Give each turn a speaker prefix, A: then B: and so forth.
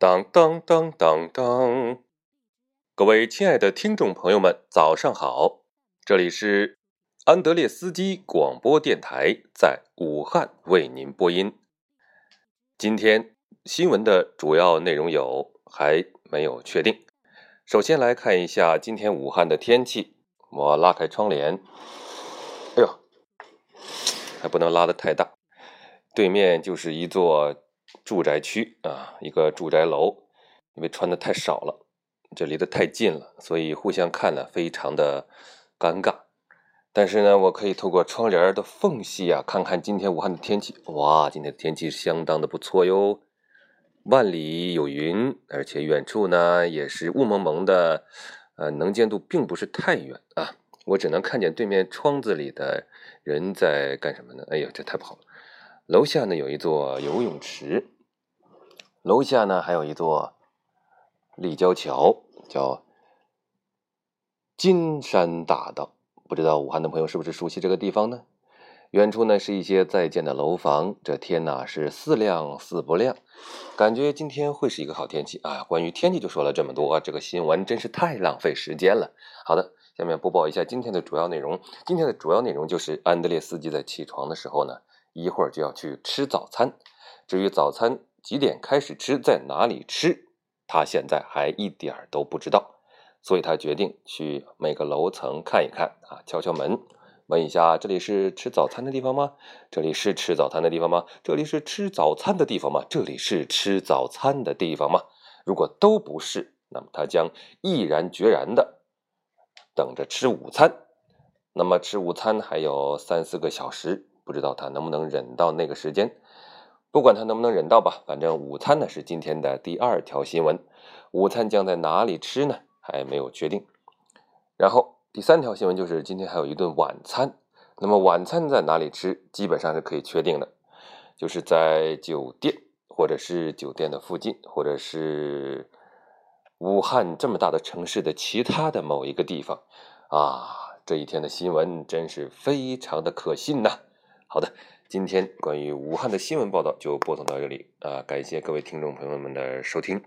A: 当当当当当！各位亲爱的听众朋友们，早上好！这里是安德烈斯基广播电台，在武汉为您播音。今天新闻的主要内容有还没有确定。首先来看一下今天武汉的天气。我拉开窗帘，哎呦，还不能拉的太大，对面就是一座。住宅区啊，一个住宅楼，因为穿的太少了，这离得太近了，所以互相看呢非常的尴尬。但是呢，我可以透过窗帘的缝隙啊，看看今天武汉的天气。哇，今天的天气相当的不错哟，万里有云，而且远处呢也是雾蒙蒙的，呃，能见度并不是太远啊，我只能看见对面窗子里的人在干什么呢？哎呦，这太不好了。楼下呢有一座游泳池，楼下呢还有一座立交桥，叫金山大道。不知道武汉的朋友是不是熟悉这个地方呢？远处呢是一些在建的楼房。这天呐是似亮似不亮，感觉今天会是一个好天气啊！关于天气就说了这么多，这个新闻真是太浪费时间了。好的，下面播报一下今天的主要内容。今天的主要内容就是安德烈斯基在起床的时候呢。一会儿就要去吃早餐，至于早餐几点开始吃，在哪里吃，他现在还一点儿都不知道，所以他决定去每个楼层看一看啊，敲敲门，问一下这里是吃早餐的地方吗？这里是吃早餐的地方吗？这里是吃早餐的地方吗？这里是吃早餐的地方吗？如果都不是，那么他将毅然决然的等着吃午餐。那么吃午餐还有三四个小时。不知道他能不能忍到那个时间，不管他能不能忍到吧，反正午餐呢是今天的第二条新闻。午餐将在哪里吃呢？还没有确定。然后第三条新闻就是今天还有一顿晚餐。那么晚餐在哪里吃？基本上是可以确定的，就是在酒店，或者是酒店的附近，或者是武汉这么大的城市的其他的某一个地方。啊，这一天的新闻真是非常的可信呐！好的，今天关于武汉的新闻报道就播送到这里啊！感谢各位听众朋友们的收听。